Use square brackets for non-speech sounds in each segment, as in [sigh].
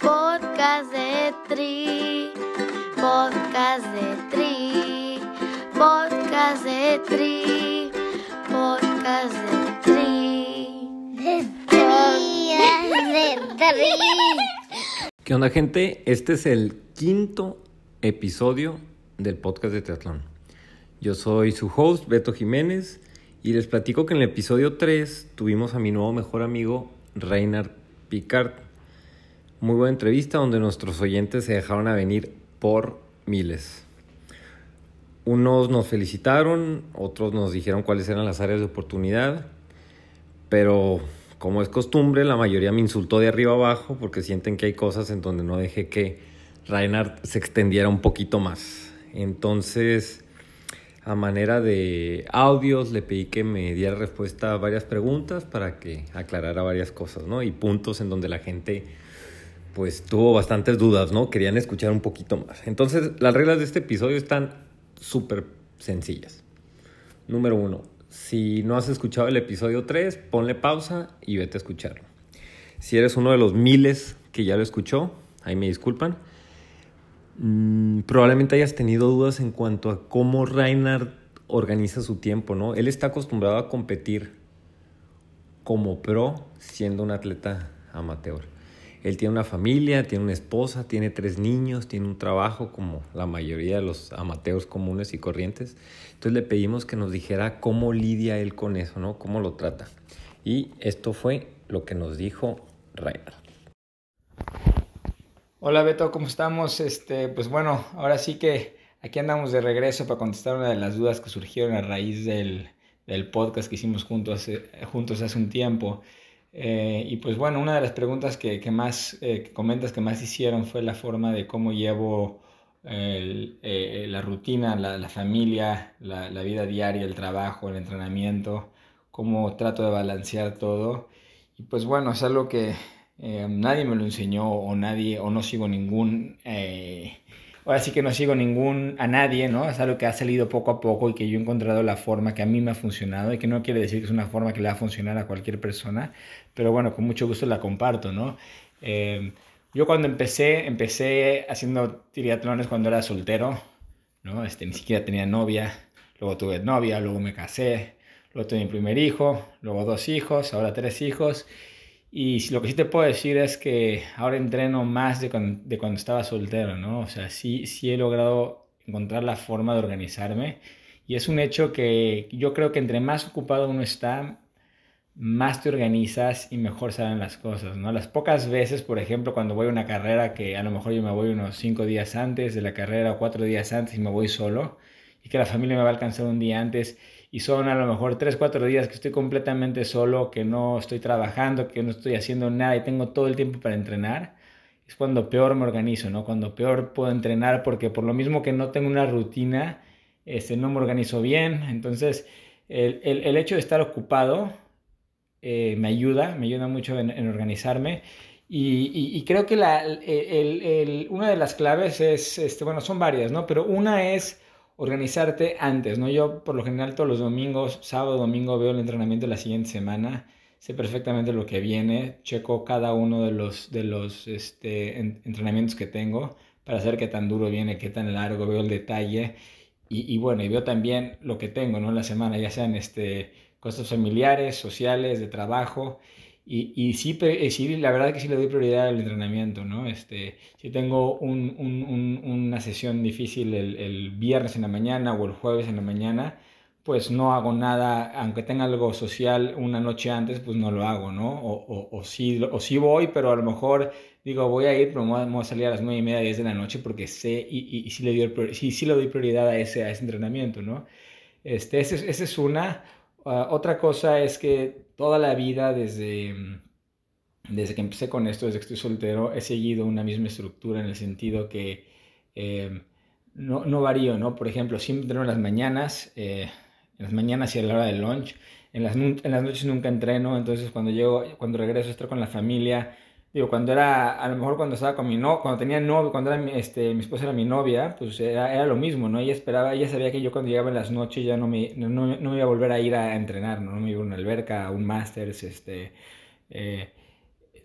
Podcast de Tri, podcast de Tri, podcast de Tri, podcast de Tri. De Tri, de Tri. ¿Qué onda gente? Este es el quinto episodio del podcast de Teatlón. Yo soy su host, Beto Jiménez, y les platico que en el episodio 3 tuvimos a mi nuevo mejor amigo, Reinhard Picard. Muy buena entrevista donde nuestros oyentes se dejaron a venir por miles. Unos nos felicitaron, otros nos dijeron cuáles eran las áreas de oportunidad, pero como es costumbre, la mayoría me insultó de arriba abajo porque sienten que hay cosas en donde no dejé que Reinhard se extendiera un poquito más. Entonces, a manera de audios, le pedí que me diera respuesta a varias preguntas para que aclarara varias cosas, ¿no? Y puntos en donde la gente, pues, tuvo bastantes dudas, ¿no? Querían escuchar un poquito más. Entonces, las reglas de este episodio están súper sencillas. Número uno, si no has escuchado el episodio 3, ponle pausa y vete a escucharlo. Si eres uno de los miles que ya lo escuchó, ahí me disculpan. Mm, probablemente hayas tenido dudas en cuanto a cómo Reinhard organiza su tiempo, ¿no? Él está acostumbrado a competir como pro siendo un atleta amateur. Él tiene una familia, tiene una esposa, tiene tres niños, tiene un trabajo como la mayoría de los amateurs comunes y corrientes. Entonces le pedimos que nos dijera cómo lidia él con eso, ¿no? Cómo lo trata. Y esto fue lo que nos dijo Reinhard. Hola Beto, ¿cómo estamos? Este, pues bueno, ahora sí que aquí andamos de regreso para contestar una de las dudas que surgieron a raíz del, del podcast que hicimos juntos hace, juntos hace un tiempo. Eh, y pues bueno, una de las preguntas que, que más eh, que comentas que más hicieron fue la forma de cómo llevo eh, la rutina, la, la familia, la, la, vida diaria, el trabajo, el entrenamiento, cómo trato de balancear todo. Y pues bueno, es algo que nadie me lo enseñó o nadie, o no sigo ningún, ahora sí que no sigo ningún, a nadie, ¿no? Es algo que ha salido poco a poco y que yo he encontrado la forma que a mí me ha funcionado y que no quiere decir que es una forma que le va a funcionar a cualquier persona, pero bueno, con mucho gusto la comparto, ¿no? Eh, yo cuando empecé, empecé haciendo triatlones cuando era soltero, ¿no? Este, ni siquiera tenía novia, luego tuve novia, luego me casé, luego tuve mi primer hijo, luego dos hijos, ahora tres hijos. Y lo que sí te puedo decir es que ahora entreno más de cuando, de cuando estaba soltero, ¿no? O sea, sí, sí he logrado encontrar la forma de organizarme. Y es un hecho que yo creo que entre más ocupado uno está, más te organizas y mejor salen las cosas, ¿no? Las pocas veces, por ejemplo, cuando voy a una carrera que a lo mejor yo me voy unos cinco días antes de la carrera o cuatro días antes y me voy solo y que la familia me va a alcanzar un día antes y son a lo mejor 3, 4 días que estoy completamente solo, que no estoy trabajando, que no estoy haciendo nada y tengo todo el tiempo para entrenar, es cuando peor me organizo, ¿no? Cuando peor puedo entrenar porque por lo mismo que no tengo una rutina, este, no me organizo bien. Entonces, el, el, el hecho de estar ocupado eh, me ayuda, me ayuda mucho en, en organizarme. Y, y, creo que la, el, una de las claves es, este, bueno, son varias, ¿no? Pero una es organizarte antes, ¿no? Yo por lo general todos los domingos, sábado, domingo veo el entrenamiento de la siguiente semana, sé perfectamente lo que viene, checo cada uno de los, de los este, entrenamientos que tengo para saber qué tan duro viene, qué tan largo, veo el detalle y, bueno, y veo también lo que tengo, ¿no? En la semana, ya sean este, cosas familiares, sociales, de trabajo y, y sí, sí, la verdad que sí le doy prioridad al entrenamiento, ¿no? Este, si tengo un, un, un, una sesión difícil el, el, viernes en la mañana o el jueves en la mañana, pues no hago nada, aunque tenga algo social una noche antes, pues no lo hago, ¿no? O, o, o, sí, o sí voy, pero a lo mejor digo, voy a ir, pero me voy a salir a las 9 y media, 10 de la noche porque sé y, y, y sí, le doy, sí, sí le doy prioridad a ese, a ese entrenamiento, ¿no? Este, esa es una. Uh, otra cosa es que toda la vida, desde, desde que empecé con esto, desde que estoy soltero, he seguido una misma estructura en el sentido que eh, no, no, varío, ¿no? Por ejemplo, siempre entreno en las mañanas, eh, en las mañanas y a la hora del lunch. En las, en las noches nunca entreno, entonces cuando llego, cuando regreso a estar con la familia, digo, cuando era, a lo mejor cuando estaba con mi no, cuando tenía novio, cuando era este, mi esposa era mi novia, pues era, era, lo mismo, ¿no? Ella esperaba, ella sabía que yo cuando llegaba en las noches ya no me, no, no, no iba a volver a ir a entrenar, ¿no? No me iba a una alberca, a un máster, este, eh,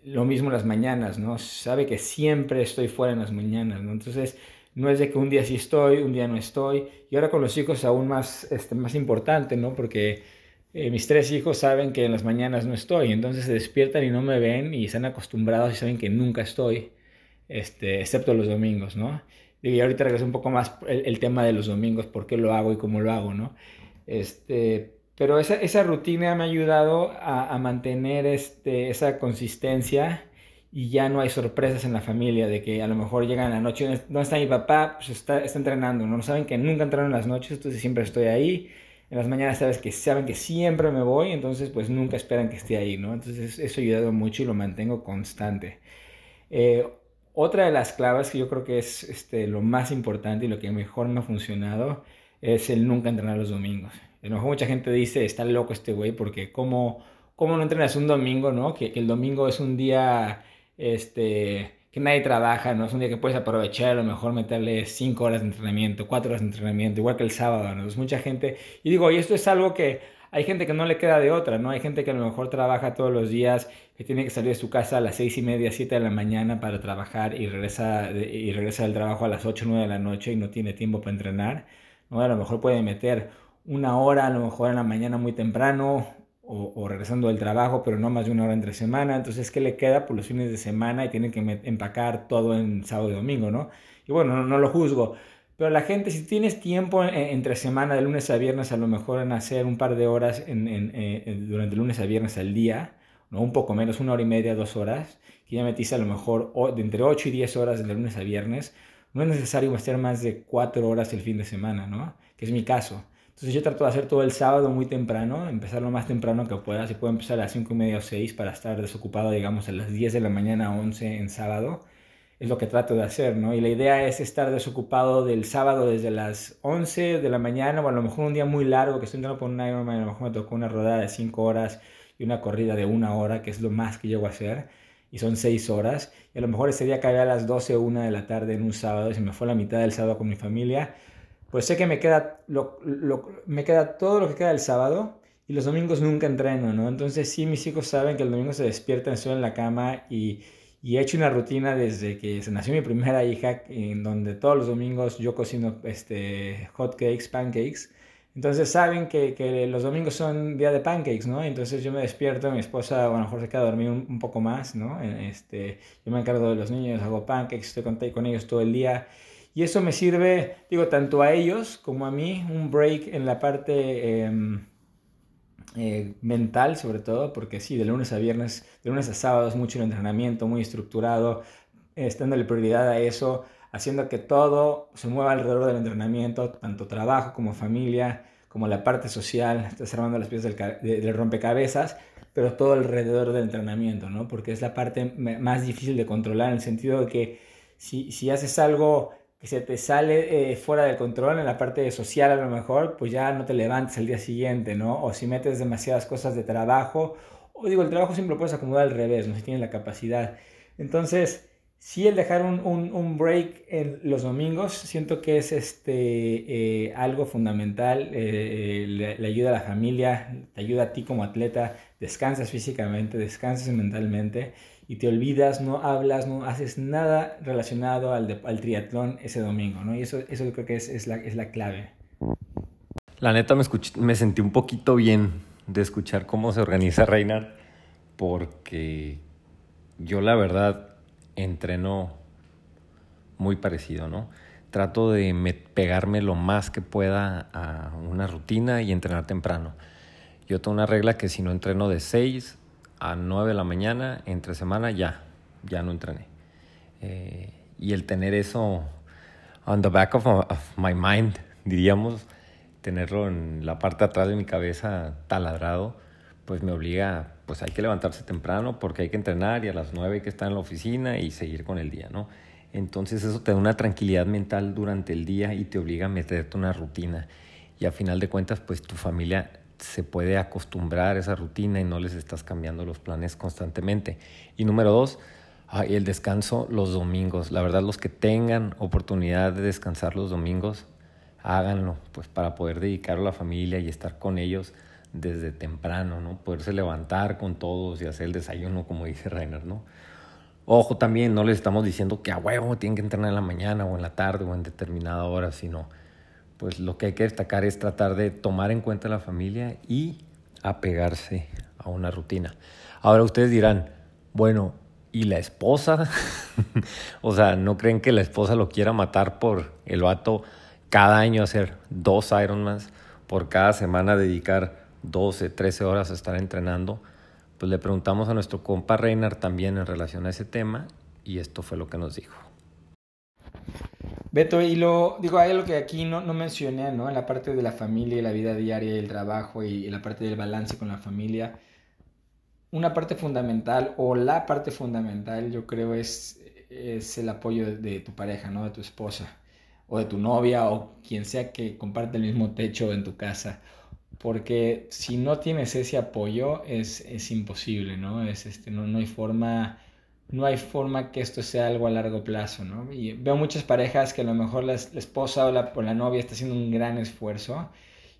lo mismo las mañanas, ¿no? Sabe que siempre estoy fuera en las mañanas, ¿no? Entonces, no es de que un día sí estoy, un día no estoy. Y ahora con los hijos aún más, este, más importante, ¿no? Porque eh, mis tres hijos saben que en las mañanas no estoy, entonces se despiertan y no me ven y están acostumbrados y saben que nunca estoy, este, excepto los domingos, ¿no? Y ahorita regreso un poco más el, tema de los domingos, por qué lo hago y cómo lo hago, ¿no? Este, pero esa, esa rutina me ha ayudado a, a mantener este, esa consistencia y ya no hay sorpresas en la familia de que a lo mejor llegan la noche, ¿dónde está mi papá? Pues está, está entrenando, ¿no? Saben que nunca entrenan en las noches, entonces siempre estoy ahí. En las mañanas sabes que saben que siempre me voy, entonces pues nunca esperan que esté ahí, ¿no? Entonces eso ha ayudado mucho y lo mantengo constante. Eh, otra de las claves que yo creo que es este, lo más importante y lo que mejor me ha funcionado es el nunca entrenar los domingos. A lo mejor mucha gente dice, está loco este güey, porque ¿cómo, cómo no entrenas un domingo, no? Que, que el domingo es un día este, que nadie trabaja, ¿no? Es un día que puedes aprovechar, a lo mejor meterle 5 horas de entrenamiento, 4 horas de entrenamiento, igual que el sábado, ¿no? Es mucha gente, y digo, y esto es algo que hay gente que no le queda de otra, ¿no? Hay gente que a lo mejor trabaja todos los días, que tiene que salir de su casa a las 6 y media, 7 de la mañana para trabajar y regresa, y regresa del trabajo a las 8, 9 de la noche y no tiene tiempo para entrenar, ¿no? A lo mejor puede meter una hora, a lo mejor en la mañana muy temprano, o, regresando del trabajo, pero no más de una hora entre semana. Entonces, ¿qué le queda? Por los fines de semana y tiene que empacar todo en sábado y domingo, ¿no? Y bueno, no, lo juzgo. Pero la gente, si tienes tiempo entre semana, de lunes a viernes, a lo mejor en hacer un par de horas en, en, durante lunes a viernes al día, ¿no? un poco menos, una hora y media, dos horas, que ya metiste a lo mejor de entre 8 y 10 horas de lunes a viernes, no es necesario hacer más de 4 horas el fin de semana, ¿no? Que es mi caso. Entonces yo trato de hacer todo el sábado muy temprano, empezar lo más temprano que pueda. Si puedo empezar a las 5 y media o 6 para estar desocupado, digamos, a las 10 de la mañana a 11 en sábado. Es lo que trato de hacer, ¿no? Y la idea es estar desocupado del sábado desde las 11 de la mañana o a lo mejor un día muy largo que estoy entrando por un Ironman, a lo mejor me tocó una rodada de 5 horas y una corrida de una hora, que es lo más que llego a hacer, y son 6 horas. Y a lo mejor ese día cae a las 12 o 1 de la tarde en un sábado y se me fue la mitad del sábado con mi familia pues sé que me queda, lo, me queda todo lo que queda el sábado y los domingos nunca entreno, ¿no? Entonces sí, mis hijos saben que el domingo se despiertan, estoy en la cama y, y he hecho una rutina desde que se nació mi primera hija, en donde todos los domingos yo cocino este, hot cakes, pancakes. Entonces saben que, que, los domingos son día de pancakes, ¿no? Entonces yo me despierto, mi esposa a lo mejor se queda a dormir un, un, poco más, ¿no? Este, yo me encargo de los niños, hago pancakes, estoy con, con ellos todo el día y eso me sirve, digo, tanto a ellos como a mí, un break en la parte em, eh, mental, sobre todo, porque sí, de lunes a viernes, de lunes a sábados, mucho entrenamiento, muy estructurado, eh, dándole prioridad a eso, haciendo que todo se mueva alrededor del entrenamiento, tanto trabajo como familia, como la parte social, estás armando las piezas del, del rompecabezas, pero todo alrededor del entrenamiento, ¿no? Porque es la parte más difícil de controlar en el sentido de que si, si haces algo que se te sale eh, fuera del control en la parte social a lo mejor, pues ya no te levantes al día siguiente, ¿no? O si metes demasiadas cosas de trabajo, o digo, el trabajo siempre lo puedes acomodar al revés, ¿no? Si tienes la capacidad. Entonces, sí el dejar un, un, break en los domingos, siento que es este, eh, algo fundamental, eh, le, le, ayuda a la familia, te ayuda a ti como atleta, descansas físicamente, descansas mentalmente y te olvidas, no hablas, no haces nada relacionado al, al triatlón ese domingo, ¿no? Y eso, eso yo creo que es, es, la, es la clave. La neta me, me sentí un poquito bien de escuchar cómo se organiza Reinar, porque yo la verdad entreno muy parecido, ¿no? Trato de pegarme lo más que pueda a una rutina y entrenar temprano. Yo tengo una regla que si no entreno de 6 a 9 de la mañana, entre semana ya, ya no entrené. Eh, y el tener eso on the back of, my mind, [laughs] diríamos, tenerlo en la parte atrás de mi cabeza taladrado, pues me obliga, pues hay que levantarse temprano porque hay que entrenar y a las 9 hay que estar en la oficina y seguir con el día, ¿no? Entonces eso te da una tranquilidad mental durante el día y te obliga a meterte una rutina. Y a final de cuentas, pues tu familia se puede acostumbrar a esa rutina y no les estás cambiando los planes constantemente. Y número dos, el descanso los domingos. La verdad, los que tengan oportunidad de descansar los domingos, háganlo, pues para poder dedicar a la familia y estar con ellos, desde temprano, ¿no? Poderse levantar con todos y hacer el desayuno, como dice Rainer, ¿no? Ojo también, no les estamos diciendo que a huevo tienen que entrenar en la mañana o en la tarde o en determinada hora, sino pues lo que hay que destacar es tratar de tomar en cuenta la familia y apegarse a una rutina. Ahora ustedes dirán, bueno, ¿y la esposa? [laughs] o sea, ¿no creen que la esposa lo quiera matar por el vato cada año hacer dos Ironmans, por cada semana dedicar 12, 13 horas a estar entrenando? pues le preguntamos a nuestro compa Reiner también en relación a ese tema y esto fue lo que nos dijo. Beto, y lo digo, hay algo que aquí no, no mencioné, ¿no? En la parte de la familia y la vida diaria y el trabajo y, la parte del balance con la familia. Una parte fundamental o la parte fundamental yo creo es, es el apoyo de, de tu pareja, ¿no? De tu esposa o de tu novia o quien sea que comparte el mismo techo en tu casa porque si no tienes ese apoyo es, es imposible, ¿no? Es, este, no, no, hay forma, no hay forma que esto sea algo a largo plazo, ¿no? Y veo muchas parejas que a lo mejor la, esposa o la, novia está haciendo un gran esfuerzo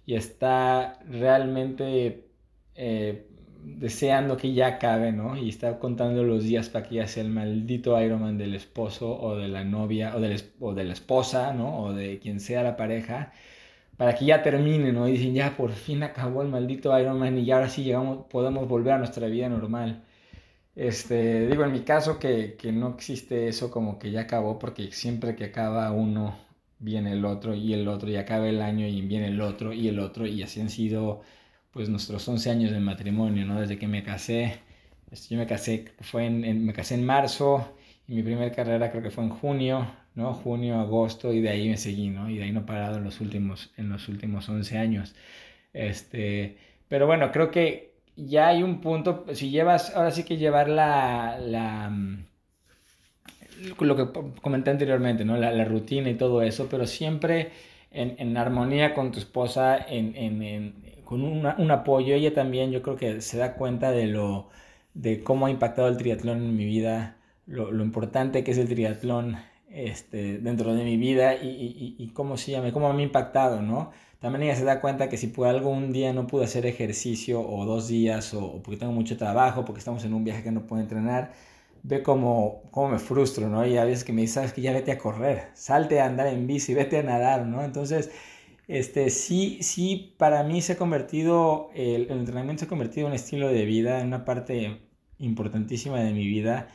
y está realmente eh, deseando que ya acabe, ¿no? Y está contando los días para que ya sea el maldito Ironman del esposo o de la novia o de o de la esposa, ¿no? O de quien sea la pareja para que ya termine, ¿no? Y dicen, ya por fin acabó el maldito Iron Man y ya ahora sí llegamos, podemos volver a nuestra vida normal. Este, digo, en mi caso que, que no existe eso como que ya acabó, porque siempre que acaba uno, viene el otro y el otro, y acaba el año y viene el otro y el otro, y así han sido pues nuestros 11 años de matrimonio, ¿no? Desde que me casé, este, yo me casé, fue en, me casé en marzo, y mi primera carrera creo que fue en junio, ¿no? Junio, agosto, y de ahí me seguí, ¿no? Y de ahí no he parado en los últimos, en los últimos 11 años. Este, pero bueno, creo que ya hay un punto, si llevas, ahora sí que llevar la, la mm, lo que comenté anteriormente, ¿no? La, la, rutina y todo eso, pero siempre en, en armonía con tu esposa, en, en, con un apoyo. Ella también yo creo que se da cuenta de lo de cómo ha impactado el triatlón en mi vida, lo, lo importante que es el triatlón este, dentro de mi vida y, y, y cómo, llama, cómo me ha impactado, ¿no? También ella se da cuenta que si por algún día no pude hacer ejercicio o dos días o, porque tengo mucho trabajo, porque estamos en un viaje que no puedo entrenar, ve cómo, cómo me frustro, ¿no? Y a veces que me dice, sabes que ya vete a correr, salte a andar en bici, vete a nadar, ¿no? Entonces, este, sí, sí, para mí se ha convertido, el, el entrenamiento se ha convertido en un estilo de vida, en una parte importantísima de mi vida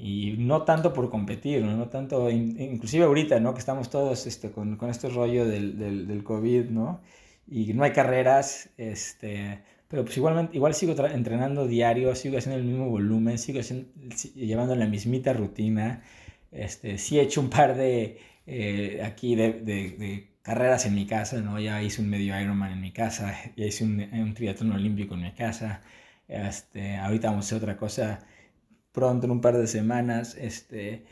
y no tanto por competir, no, no tanto, inclusive ahorita, ¿no? Que estamos todos este, con, con este rollo del, del, COVID, ¿no? Y no hay carreras, este, pero pues igualmente, igual sigo entrenando diario, sigo haciendo el mismo volumen, sigo haciendo, llevando la mismita rutina, este, sí he hecho un par de, eh, aquí de, carreras en mi casa, ¿no? Ya hice un medio Ironman en mi casa, ya hice un, un triatlón olímpico en mi casa, este, ahorita vamos a hacer otra cosa pronto, en un par de semanas. Este,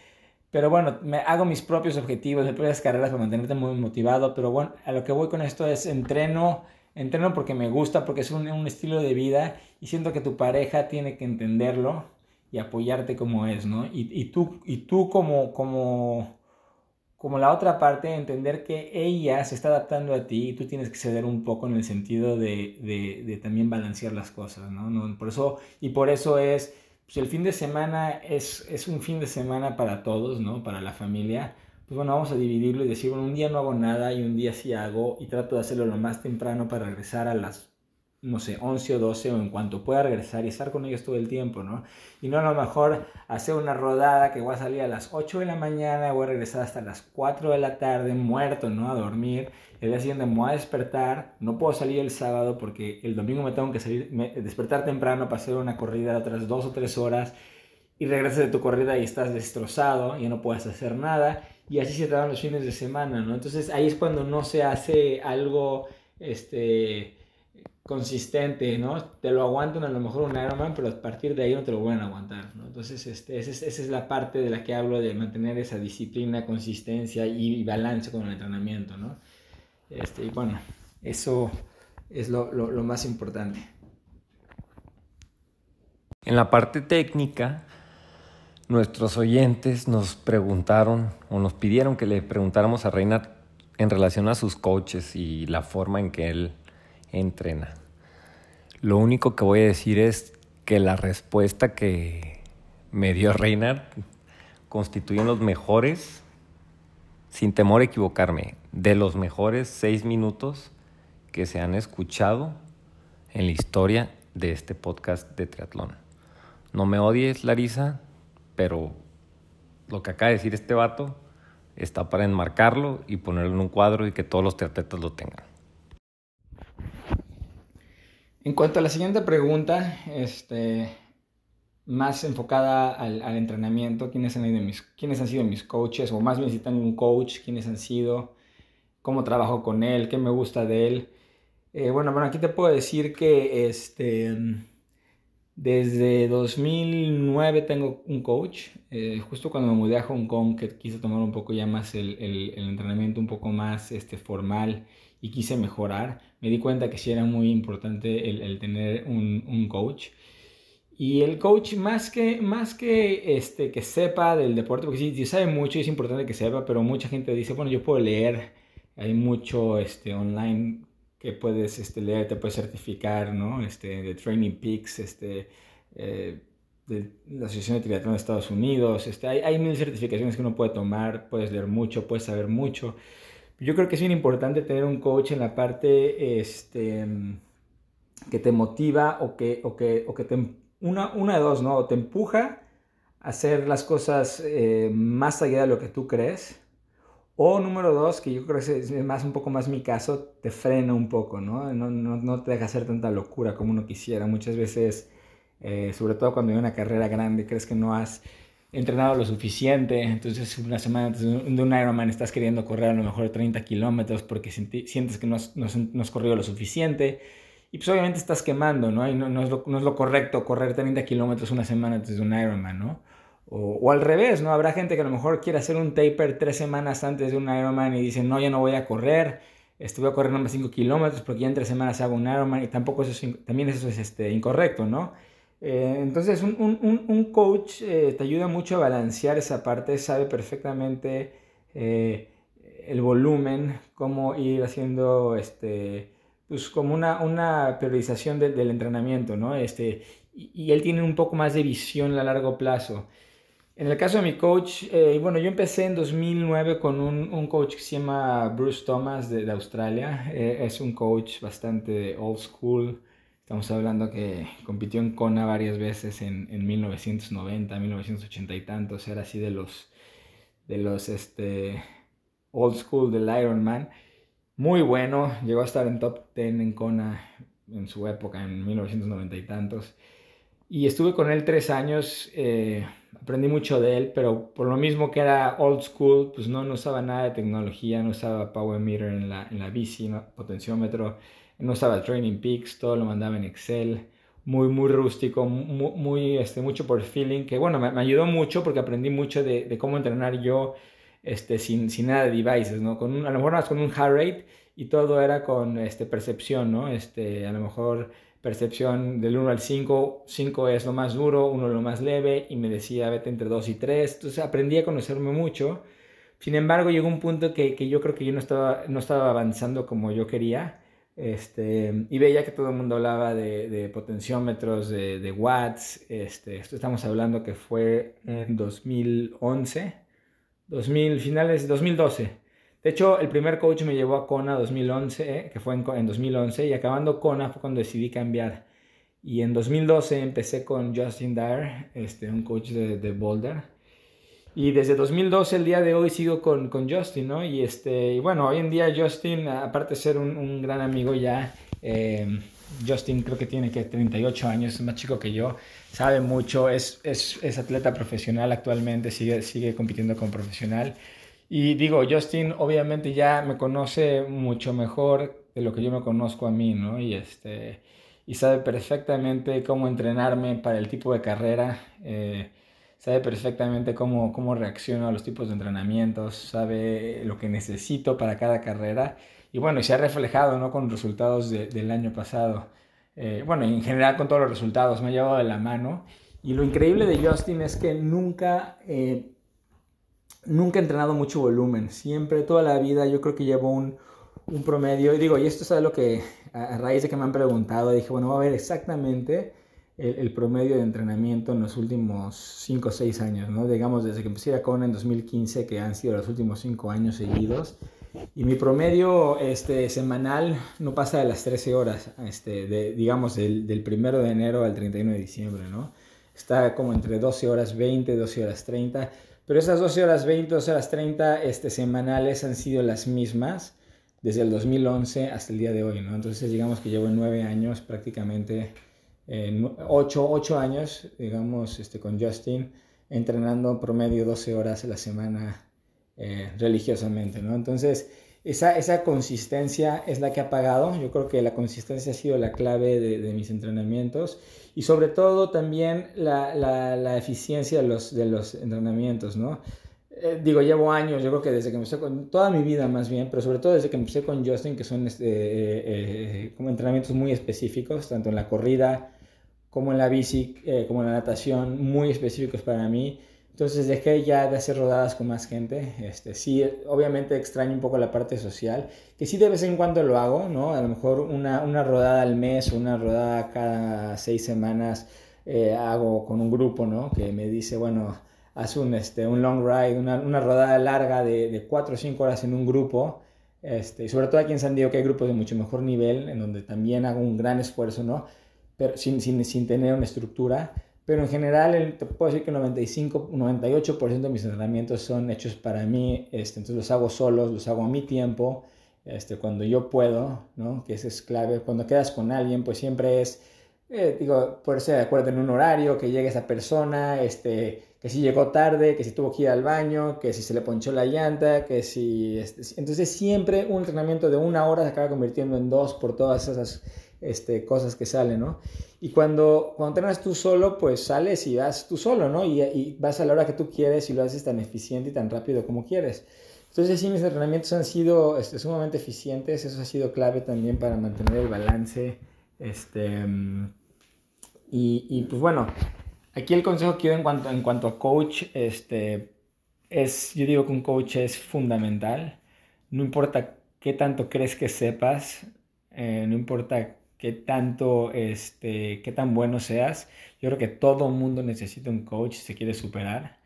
pero bueno, me hago mis propios objetivos, mis propias carreras para mantenerte muy motivado. Pero bueno, a lo que voy con esto es entreno, entreno porque me gusta, porque es un, un estilo de vida y siento que tu pareja tiene que entenderlo y apoyarte como es, ¿no? Y, y tú, y tú como, como, como la otra parte, entender que ella se está adaptando a ti y tú tienes que ceder un poco en el sentido de, de, de también balancear las cosas, ¿no? ¿no? Por eso, y por eso es pues el fin de semana es, es un fin de semana para todos, ¿no? Para la familia. Pues bueno, vamos a dividirlo y decir, bueno, un día no hago nada y un día sí hago y trato de hacerlo lo más temprano para regresar a las no sé, 11 o 12 o en cuanto pueda regresar y estar con ellos todo el tiempo, ¿no? Y no a lo mejor hacer una rodada que voy a salir a las 8 de la mañana, voy a regresar hasta las 4 de la tarde muerto, ¿no? A dormir. El día siguiente me voy a despertar, no puedo salir el sábado porque el domingo me tengo que salir, despertar temprano para hacer una corrida de otras 2 o 3 horas y regresas de tu corrida y estás destrozado y no puedes hacer nada y así se te dan los fines de semana, ¿no? Entonces ahí es cuando no se hace algo, este consistente, ¿no? Te lo aguantan a lo mejor un Ironman, pero a partir de ahí no te lo vuelven a aguantar, ¿no? Entonces, este, esa, es, esa es la parte de la que hablo de mantener esa disciplina, consistencia y, balance con el entrenamiento, ¿no? Este, y bueno, eso es lo, más importante. En la parte técnica, nuestros oyentes nos preguntaron o nos pidieron que le preguntáramos a Reina en relación a sus coaches y la forma en que él entrena. Lo único que voy a decir es que la respuesta que me dio Reinhard constituyen los mejores, sin temor a equivocarme, de los mejores seis minutos que se han escuchado en la historia de este podcast de triatlón. No me odies, Larisa, pero lo que acaba de decir este vato está para enmarcarlo y ponerlo en un cuadro y que todos los triatletas lo tengan. En cuanto a la siguiente pregunta, este, más enfocada al, entrenamiento, ¿quiénes han, mis, ¿quiénes han sido mis coaches? O más bien si tengo un coach, ¿quiénes han sido? ¿Cómo trabajo con él? ¿Qué me gusta de él? Eh, bueno, bueno, aquí te puedo decir que este, desde 2009 tengo un coach. Eh, justo cuando me mudé a Hong Kong, que quise tomar un poco ya más el, entrenamiento un poco más este, formal y quise mejorar, me di cuenta que sí era muy importante el, tener un, un, coach. Y el coach, más que, más que, este, que sepa del deporte, porque sí, sí sabe mucho y es importante que sepa, pero mucha gente dice, bueno, yo puedo leer, hay mucho este, online que puedes este, leer, te puedes certificar, ¿no? Este, de Training Peaks, este, eh, de la Asociación de Triatlón de Estados Unidos, este, hay, hay mil certificaciones que uno puede tomar, puedes leer mucho, puedes saber mucho. Yo creo que es bien importante tener un coach en la parte este, que te motiva o que, o que, o que te, una, una de dos, ¿no? O te empuja a hacer las cosas eh, más allá de lo que tú crees. O número dos, que yo creo que es más un poco más mi caso, te frena un poco, ¿no? No, no, no te deja hacer tanta locura como uno quisiera. Muchas veces, eh, sobre todo cuando hay una carrera grande, crees que no has entrenado lo suficiente, entonces una semana antes de un Ironman estás queriendo correr a lo mejor 30 kilómetros porque sientes que no has, no, corrido lo suficiente y pues obviamente estás quemando, ¿no? Y no, no, es, lo, no es, lo, correcto correr 30 kilómetros una semana antes de un Ironman, ¿no? O, al revés, ¿no? Habrá gente que a lo mejor quiere hacer un taper tres semanas antes de un Ironman y dice, no, ya no voy a correr, voy a correr nomás 5 kilómetros porque ya en tres semanas hago un Ironman y tampoco eso es, también eso es este, incorrecto, ¿no? Eh, entonces, un, coach eh, te ayuda mucho a balancear esa parte, sabe perfectamente eh, el volumen, cómo ir haciendo, este, pues como una, una priorización del entrenamiento, ¿no? Este, y, él tiene un poco más de visión a largo plazo. En el caso de mi coach, bueno, yo empecé en 2009 con un, coach que se llama Bruce Thomas de, Australia. es un coach bastante old school, Estamos hablando que compitió en Kona varias veces en, en 1990, 1980 y tantos. Era así de los, de los este, old school del Ironman. Muy bueno. Llegó a estar en top 10 en Kona en su época, en 1990 y tantos. Y estuve con él tres años. Eh, aprendí mucho de él, pero por lo mismo que era old school, pues no, no usaba nada de tecnología, no usaba power meter en la, en la bici, no, potenciómetro no usaba Training Peaks, todo lo mandaba en Excel, muy, muy rústico, muy, este, mucho por feeling, que bueno, me, ayudó mucho porque aprendí mucho de, cómo entrenar yo este, sin, sin, nada de devices, ¿no? Con a lo mejor más con un heart rate y todo era con este, percepción, ¿no? Este, a lo mejor percepción del 1 al 5, 5 es lo más duro, 1 lo más leve, y me decía vete entre 2 y 3, entonces aprendí a conocerme mucho. Sin embargo, llegó un punto que, que yo creo que yo no estaba, no estaba avanzando como yo quería este, y veía que todo el mundo hablaba de, de potenciómetros, de, de, watts. Este, esto estamos hablando que fue en 2011, 2000, finales 2012. De hecho, el primer coach me llevó a Kona 2011, que fue en, en 2011, y acabando Kona fue cuando decidí cambiar. Y en 2012 empecé con Justin Dyer, este, un coach de, de Boulder. Y desde 2012, el día de hoy, sigo con, con Justin, ¿no? Y, este, bueno, hoy en día Justin, aparte de ser un, gran amigo ya, eh, Justin creo que tiene que 38 años, es más chico que yo, sabe mucho, es, es, es, atleta profesional actualmente, sigue, sigue compitiendo como profesional. Y digo, Justin obviamente ya me conoce mucho mejor de lo que yo me conozco a mí, ¿no? Y, este, y sabe perfectamente cómo entrenarme para el tipo de carrera. Eh, sabe perfectamente cómo, cómo reacciono a los tipos de entrenamientos, sabe lo que necesito para cada carrera y bueno, y se ha reflejado ¿no? con resultados del año pasado. Eh, bueno, en general con todos los resultados me ha llevado de la mano y lo increíble de Justin es que nunca, eh, nunca ha entrenado mucho volumen, siempre, toda la vida yo creo que llevó un, un promedio, y digo, y esto es algo que a, raíz de que me han preguntado, dije, bueno, voy a ver exactamente el, promedio de entrenamiento en los últimos 5 o 6 años, ¿no? Digamos, desde que empecé a Kona en 2015, que han sido los últimos 5 años seguidos. Y mi promedio este, semanal no pasa de las 13 horas, este, de, digamos, del, del 1 de enero al 31 de diciembre, ¿no? Está como entre 12 horas 20, 12 horas 30. Pero esas 12 horas 20, 12 horas 30 este, semanales han sido las mismas desde el 2011 hasta el día de hoy, ¿no? Entonces digamos que llevo 9 años prácticamente, 8, años, digamos, este, con Justin, entrenando promedio 12 horas a la semana eh, religiosamente, ¿no? Entonces, esa, esa, consistencia es la que ha pagado. Yo creo que la consistencia ha sido la clave de, de mis entrenamientos y sobre todo también la, la, la eficiencia de los, de los entrenamientos, ¿no? Eh, digo, llevo años, yo creo que desde que empecé con, toda mi vida más bien, pero sobre todo desde que empecé con Justin, que son este, eh, eh, como entrenamientos muy específicos, tanto en la corrida como en la bici, como en la natación, muy específicos para mí. Entonces dejé ya de hacer rodadas con más gente. Este, sí, obviamente extraño un poco la parte social, que sí de vez en cuando lo hago, ¿no? A lo mejor una, una rodada al mes o una rodada cada seis semanas hago con un grupo, ¿no? Que me dice, bueno, haz un, este, un long ride, una, una rodada larga de, 4 o 5 horas en un grupo. Este, y sobre todo aquí en San Diego que hay grupos de mucho mejor nivel, en donde también hago un gran esfuerzo, ¿no? Pero sin, sin, sin tener una estructura. Pero en general, te puedo decir que el 95, 98% de mis entrenamientos son hechos para mí. Este, entonces los hago solos, los hago a mi tiempo, este, cuando yo puedo, ¿no? Que eso es clave. Cuando quedas con alguien, pues siempre es, eh, digo, ponerse de acuerdo en un horario, que llegue esa persona, este, que si llegó tarde, que si tuvo que ir al baño, que si se le ponchó la llanta, que si... Este, entonces siempre un entrenamiento de una hora se acaba convirtiendo en dos por todas esas este, cosas que salen, ¿no? Y cuando, cuando entrenas tú solo, pues sales y vas tú solo, ¿no? Y, y, vas a la hora que tú quieres y lo haces tan eficiente y tan rápido como quieres. Entonces sí, mis entrenamientos han sido este, sumamente eficientes, eso ha sido clave también para mantener el balance. Este, y, y pues bueno, Aquí el consejo que yo en cuanto, en cuanto a coach, este, es, yo digo que un coach es fundamental. No importa qué tanto crees que sepas, eh, no importa qué tanto, este, qué tan bueno seas. Yo creo que todo mundo necesita un coach si se quiere superar.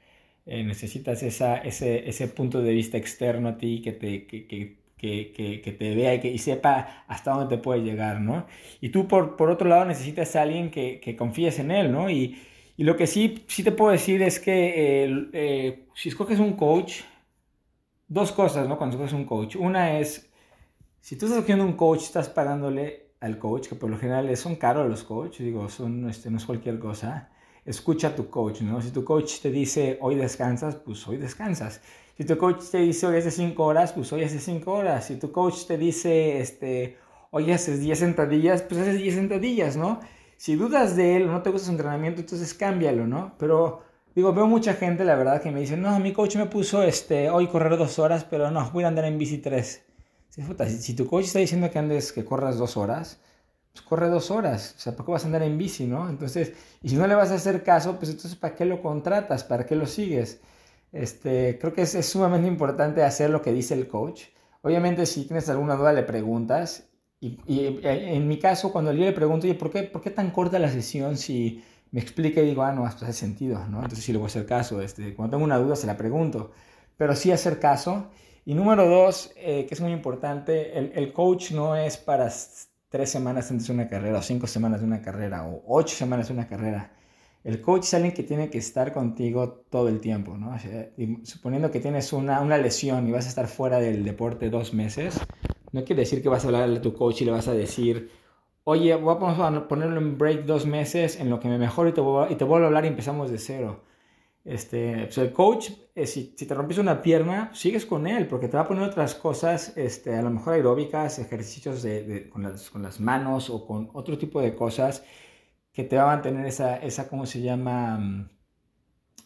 Eh, necesitas esa, ese, ese, punto de vista externo a ti que te, que, que, que, que te vea y, y sepa hasta dónde te puede llegar, ¿no? Y tú, por, por otro lado, necesitas a alguien que, que confíes en él, ¿no? Y, y lo que sí, sí te puedo decir es que eh, si escoges un coach, dos cosas, ¿no? Cuando escoges un coach. Una es, si tú estás escogiendo un coach, estás pagándole al coach, que por lo general son caros los coaches, digo, son, este, no es cualquier cosa. Escucha a tu coach, ¿no? Si tu coach te dice, hoy descansas, pues hoy descansas. Si tu coach te dice, hoy hace 5 horas, pues hoy hace 5 horas. Si tu coach te dice, este, hoy haces 10 sentadillas, pues haces 10 sentadillas, ¿no? Si dudas de él o no te gusta su entrenamiento, entonces cámbialo, ¿no? Pero digo, veo mucha gente, la verdad, que me dice, no, mi coach me puso este, hoy correr dos horas, pero no, voy a andar en bici tres. Si, tu coach está diciendo que andes, que corras dos horas, pues corre dos horas. O sea, ¿para qué vas a andar en bici, no? Entonces, y si no le vas a hacer caso, pues entonces, ¿para qué lo contratas? ¿Para qué lo sigues? Este, creo que es, es sumamente importante hacer lo que dice el coach. Obviamente, si tienes alguna duda, le preguntas y, eh, en mi caso, cuando yo le pregunto, oye, ¿por qué, ¿por qué tan corta la sesión si me explica y digo, ah, no, esto hace sentido, ¿no? Entonces sí le voy a hacer caso. Este, cuando tengo una duda, se la pregunto. Pero sí hacer caso. Y número dos, eh, que es muy importante, el, coach no es para tres semanas antes de una carrera, o cinco semanas de una carrera, o ocho semanas de una carrera. El coach es alguien que tiene que estar contigo todo el tiempo, ¿no? suponiendo que tienes una, una lesión y vas a estar fuera del deporte dos meses, no quiere decir que vas a hablarle a tu coach y le vas a decir, oye, vamos a ponerlo en break dos meses en lo que me mejoro y te vuelvo a hablar y empezamos de cero. Este, pues el coach, eh, si, si, te rompes una pierna, sigues con él, porque te va a poner otras cosas, este, a lo mejor aeróbicas, ejercicios de, con, las, con, las, manos o con otro tipo de cosas que te va a mantener esa, esa ¿cómo se llama? Mm,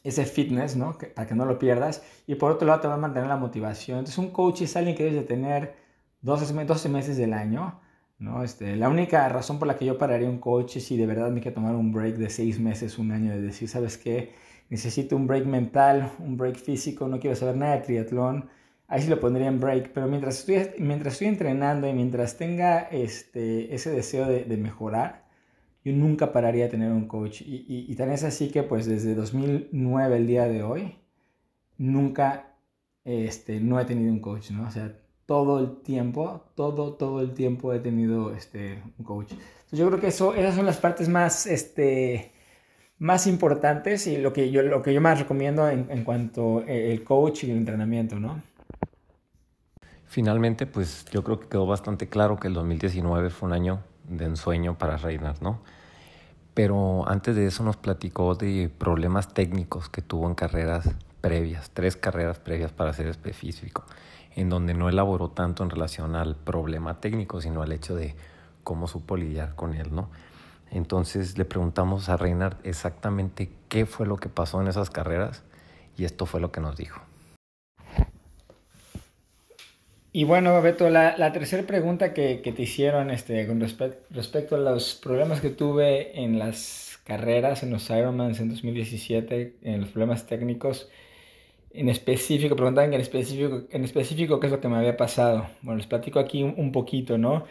ese fitness, ¿no? para que no lo pierdas. Y por otro lado, te va a mantener la motivación. Entonces, un coach es alguien que debes de tener 12, 12 meses del año. ¿no? Este, la única razón por la que yo pararía un coche es si de verdad me quiero tomar un break de 6 meses, un año, de decir, ¿sabes qué? Necesito un break mental, un break físico, no quiero saber nada de triatlón, ahí sí lo pondría en break, pero mientras estoy, mientras estoy entrenando y mientras tenga este, ese deseo de, de mejorar, yo nunca pararía de tener un coach. Y, y, y, tan es así que pues desde 2009, el día de hoy, nunca este, no he tenido un coach, ¿no? O sea, todo el tiempo, todo, todo el tiempo he tenido este, un coach. Entonces yo creo que eso, esas son las partes más, este, más importantes y lo que yo, lo que yo más recomiendo en, en cuanto el coach y el entrenamiento, ¿no? Finalmente, pues yo creo que quedó bastante claro que el 2019 fue un año de ensueño para Reynard, ¿no? Pero antes de eso nos platicó de problemas técnicos que tuvo en carreras previas, tres carreras previas para ser específico, en donde no elaboró tanto en relación al problema técnico, sino al hecho de cómo supo lidiar con él, ¿no? Entonces le preguntamos a Reynard exactamente qué fue lo que pasó en esas carreras y esto fue lo que nos dijo. Y bueno, Beto, la, tercera pregunta que, te hicieron este, con respe respecto a los problemas que tuve en las carreras, en los Ironmans en 2017, en los problemas técnicos, en específico, preguntaban en específico, en específico qué es lo que me había pasado. Bueno, les platico aquí un, un poquito, ¿no?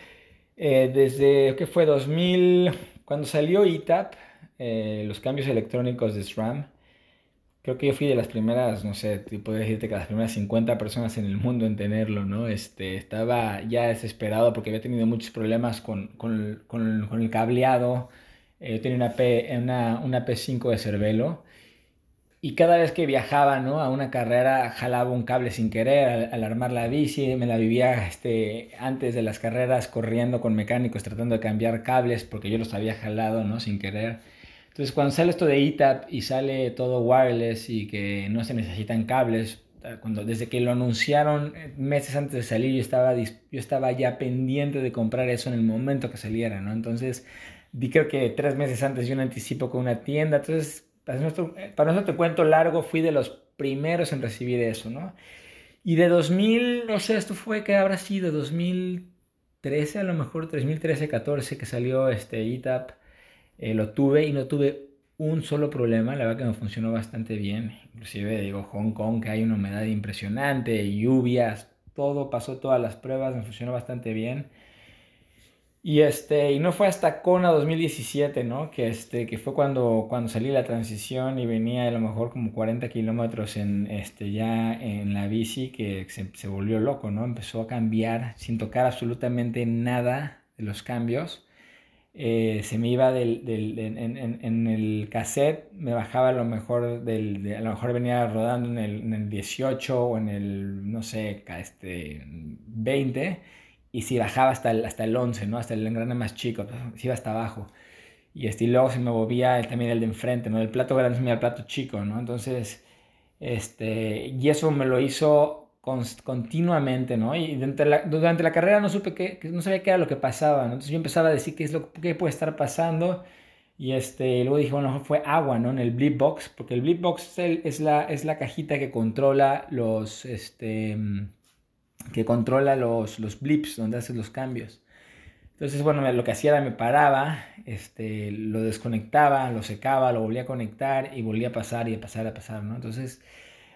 Eh, desde, ¿qué fue? 2000, cuando salió ETAP, eh, los cambios electrónicos de SRAM, creo que yo fui de las primeras, no sé, puedo decirte que las primeras 50 personas en el mundo en tenerlo, ¿no? Este, estaba ya desesperado porque había tenido muchos problemas con, con el cableado. Eh, yo tenía una, P, una, una P5 de Cervelo y cada vez que viajaba ¿no? a una carrera jalaba un cable sin querer al, al, armar la bici, me la vivía este, antes de las carreras corriendo con mecánicos tratando de cambiar cables porque yo los había jalado ¿no? sin querer. Entonces, cuando sale esto de ETAP y sale todo wireless y que no se necesitan cables, cuando, desde que lo anunciaron eh, meses antes de salir, yo estaba, yo estaba ya pendiente de comprar eso en el momento que saliera, ¿no? Entonces, di creo que tres meses antes yo un anticipo con una tienda. Entonces, para nuestro, eh, para nuestro cuento largo, fui de los primeros en recibir eso, ¿no? Y de 2000, no sé, esto fue que habrá sido 2013, a lo mejor 2013, 14, que salió este ETAP eh, lo tuve y no tuve un solo problema, la verdad que me funcionó bastante bien. Inclusive digo, Hong Kong, que hay una humedad impresionante, lluvias, todo, pasó todas las pruebas, me funcionó bastante bien. Y, este, y no fue hasta Kona 2017, ¿no? Que, este, que fue cuando, cuando salí la transición y venía a lo mejor como 40 kilómetros en, este, ya en la bici que se, se volvió loco, ¿no? Empezó a cambiar sin tocar absolutamente nada de los cambios eh, se me iba del, del en, el cassette, me bajaba a lo mejor del, de, a lo mejor venía rodando en el, en el 18 o en el, no sé, este, 20, y si bajaba hasta el, hasta el 11, ¿no? Hasta el engrane más chico, se iba hasta abajo. Y, este, y luego se me movía el, también el de enfrente, ¿no? El plato grande se me iba al plato chico, ¿no? Entonces, este, y eso me lo hizo continuamente, ¿no? Y durante la, durante la carrera no supe qué, no sabía qué era lo que pasaba, ¿no? Entonces yo empezaba a decir qué es lo que puede estar pasando y este, luego dije, bueno, fue agua, ¿no? En el blip box, porque el blip box es la, es la cajita que controla los, este, que controla los, los blips, donde haces los cambios. Entonces, bueno, lo que hacía era me paraba, este, lo desconectaba, lo secaba, lo volvía a conectar y volvía a pasar y a pasar, a pasar, ¿no? Entonces,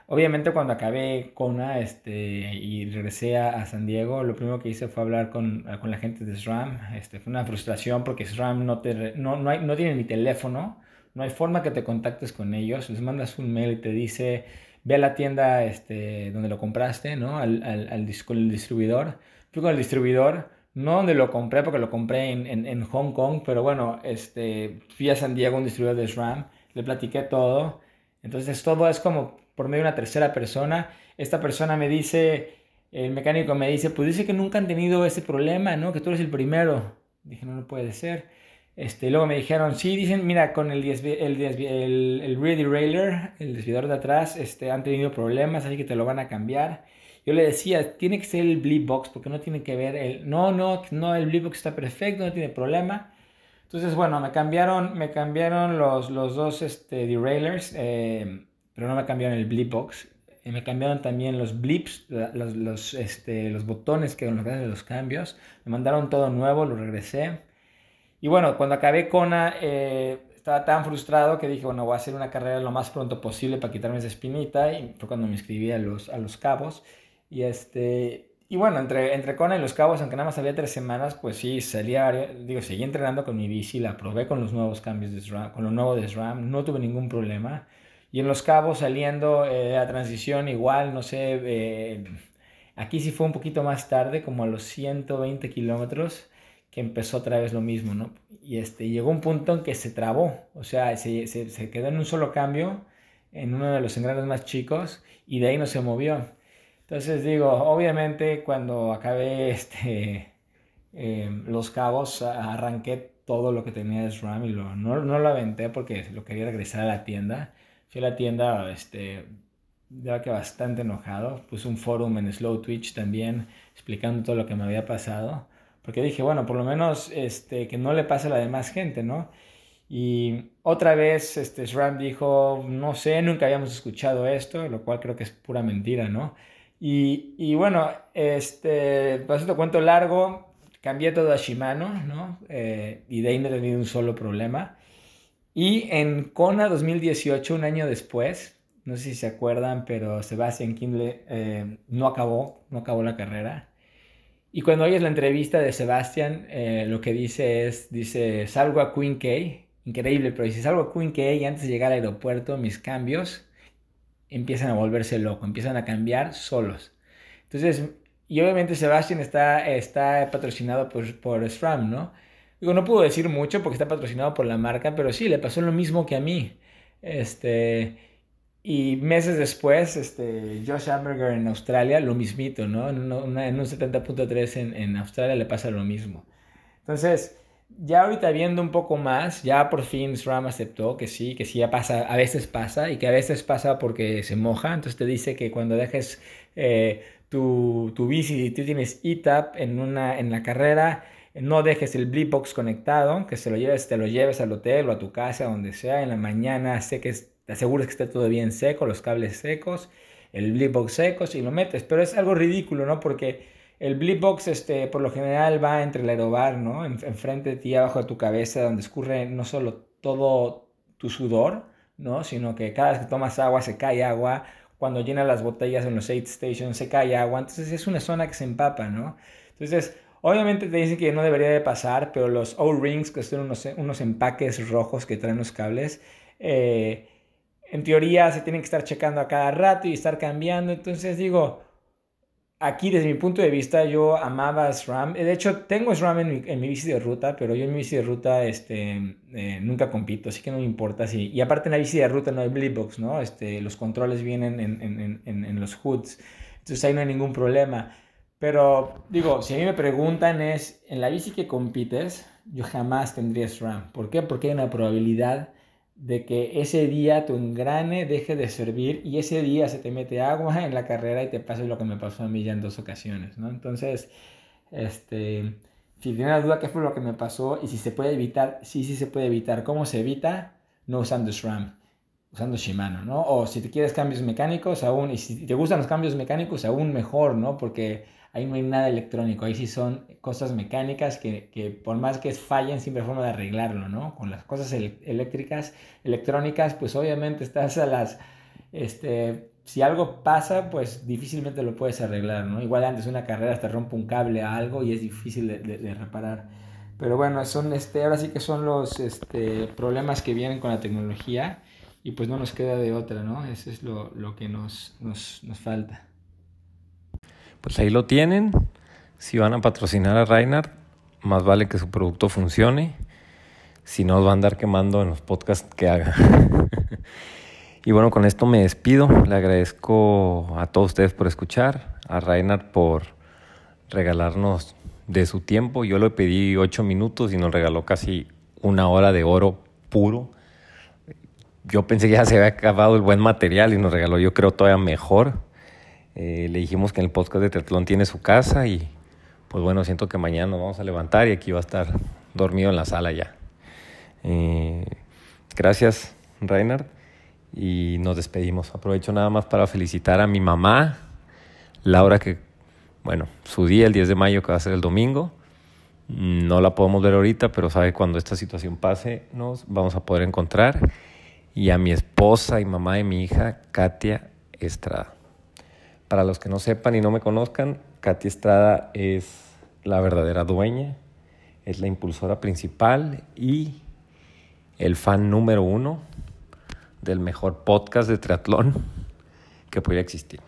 Obviamente cuando acabé Kona este, y regresé a, San Diego, lo primero que hice fue hablar con, con la gente de SRAM. Este, fue una frustración porque SRAM no, te, no, no, hay, no tiene mi teléfono, no hay forma que te contactes con ellos. Les mandas un mail y te dice, ve a la tienda este, donde lo compraste, ¿no? Al, al, al, distribuidor. Fui con el distribuidor, no donde lo compré porque lo compré en, en, en Hong Kong, pero bueno, este, fui a San Diego, un distribuidor de SRAM, le platiqué todo. Entonces todo es como por medio de una tercera persona. Esta persona me dice, el mecánico me dice, pues dice que nunca han tenido ese problema, ¿no? Que tú eres el primero. Dije, no, no puede ser. Este, luego me dijeron, sí, dicen, mira, con el, el, el, el rear derailleur, el desviador de atrás, este, han tenido problemas, así que te lo van a cambiar. Yo le decía, tiene que ser el blip box, porque no tiene que ver el, no, no, no, el blip box está perfecto, no tiene problema. Entonces, bueno, me cambiaron, me cambiaron los, los dos este. Eh, pero no me cambiaron el blip box. Y me cambiaron también los blips, los, los, este, los botones que de los cambios. Me mandaron todo nuevo, lo regresé. Y bueno, cuando acabé Kona, eh, estaba tan frustrado que dije, bueno, voy a hacer una carrera lo más pronto posible para quitarme esa espinita. Y fue cuando me inscribí a los, a los cabos. Y este, y bueno, entre, entre Kona y Los Cabos, aunque nada más había tres semanas, pues sí, salía, digo, seguí entrenando con mi bici, la probé con los nuevos cambios de SRAM, con lo nuevo de SRAM, no tuve ningún problema. Y en Los Cabos saliendo eh, a transición igual, no sé, eh, aquí sí fue un poquito más tarde, como a los 120 kilómetros, empezó otra vez lo mismo, ¿no? Y este, llegó un punto en que se trabó, o sea, se, se, quedó en un solo cambio, en uno de los engranes más chicos, y de ahí no se movió. Entonces digo, obviamente cuando acabé este, em, Los Cabos, arranqué todo lo que tenía de SRAM y no, no, lo aventé porque lo quería regresar a la tienda. Fui a la tienda, este, ya que bastante enojado. Puse un forum en Slow Twitch también explicando todo lo que me había pasado. Porque dije, bueno, por lo menos este, que no le pase a la demás gente, ¿no? Y otra vez este, SRAM dijo, no sé, nunca habíamos escuchado esto, lo cual creo que es pura mentira, ¿no? Y, y bueno, este, pues te cuento largo, cambié todo a Shimano, ¿no? Eh, y de ahí no he tenido un solo problema. Y en Kona 2018, un año después, no sé si se acuerdan, pero Sebastian Kindle eh, no acabó, no acabó la carrera. Y cuando oyes la entrevista de Sebastian, eh, lo que dice es, dice, salgo a Queen K, increíble, pero dice, salgo a Queen K y antes de llegar al aeropuerto, mis cambios empiezan a volverse loco, empiezan a cambiar solos. Entonces, y obviamente Sebastian está, está patrocinado por, por SRAM, ¿no? Digo, no puedo decir mucho porque está patrocinado por la marca, pero sí, le pasó lo mismo que a mí. Este, y meses después, este, Josh Amberger en Australia, lo mismito, ¿no? En, en un 70.3 en, en Australia le pasa lo mismo. Entonces, ya ahorita viendo un poco más, ya por fin SRAM aceptó que sí, que sí ya pasa, a veces pasa y que a veces pasa porque se moja. Entonces te dice que cuando dejes eh, tu, tu bici, si tú tienes ETAP en, una, en la carrera, no dejes el Blip Box conectado, que se lo lleves, te lo lleves al hotel o a tu casa, donde sea, en la mañana, sé que te asegures que esté todo bien seco, los cables secos, el Blip Box secos y lo metes. Pero es algo ridículo, ¿no? Porque el blip box, este, por lo general, va entre el aerobar, ¿no? enfrente de ti, abajo de tu cabeza, donde escurre no solo todo tu sudor, ¿no? Sino que cada vez que tomas agua se cae agua. Cuando llenas las botellas en los aid stations se cae agua. Entonces es una zona que se empapa, ¿no? Entonces, obviamente te dicen que no debería de pasar, pero los O-rings, que son unos, unos, empaques rojos que traen los cables, eh, en teoría se tienen que estar checando a cada rato y estar cambiando. Entonces digo, aquí desde mi punto de vista yo amaba SRAM. De hecho, tengo SRAM en mi, en mi bici de ruta, pero yo en mi bici de ruta este, eh, nunca compito, así que no me importa. Si, y aparte en la bici de ruta no hay Blipbox, ¿no? Este, los controles vienen en, en, en, en, los hoods, entonces ahí no hay ningún problema. Pero digo, si a mí me preguntan es, en la bici que compites, yo jamás tendría SRAM. ¿Por qué? Porque hay una probabilidad de que ese día tu engrane deje de servir y ese día se te mete agua en la carrera y te pasa lo que me pasó a mí ya en dos ocasiones, ¿no? Entonces, este, si tienes la duda qué fue lo que me pasó y si se puede evitar, sí, sí se puede evitar. ¿Cómo se evita? No usando SRAM, usando Shimano, ¿no? O si te quieres cambios mecánicos, aún, y si te gustan los cambios mecánicos, aún mejor, ¿no? Porque ahí no hay nada electrónico, ahí sí son cosas mecánicas que, que por más que fallen, siempre hay forma de arreglarlo, ¿no? Con las cosas eléctricas, electrónicas, pues obviamente estás a las, este, si algo pasa, pues difícilmente lo puedes arreglar, ¿no? Igual antes una carrera te rompe un cable a algo y es difícil de, de, reparar. Pero bueno, son, este, ahora sí que son los este, problemas que vienen con la tecnología y pues no nos queda de otra, ¿no? Eso es lo, lo que nos, nos, nos falta. Pues ahí lo tienen. Si van a patrocinar a Reinhardt, más vale que su producto funcione. Si no, va a andar quemando en los podcasts que haga. [laughs] y bueno, con esto me despido. Le agradezco a todos ustedes por escuchar, a Reinhardt por regalarnos de su tiempo. Yo le pedí ocho minutos y nos regaló casi una hora de oro puro. Yo pensé que ya se había acabado el buen material y nos regaló yo creo todavía mejor. Eh, le dijimos que en el podcast de Teatlón tiene su casa y pues bueno, siento que mañana nos vamos a levantar y aquí va a estar dormido en la sala ya. Eh, gracias, Reinhard, y nos despedimos. Aprovecho nada más para felicitar a mi mamá, Laura, que, bueno, su día, el 10 de mayo, que va a ser el domingo. No la podemos ver ahorita, pero sabe cuando esta situación pase, nos vamos a poder encontrar. Y a mi esposa y mamá de mi hija, Katia Estrada. Para los que no sepan y no me conozcan, Katy Estrada es la verdadera dueña, es la impulsora principal y el fan número uno del mejor podcast de triatlón que pudiera existir.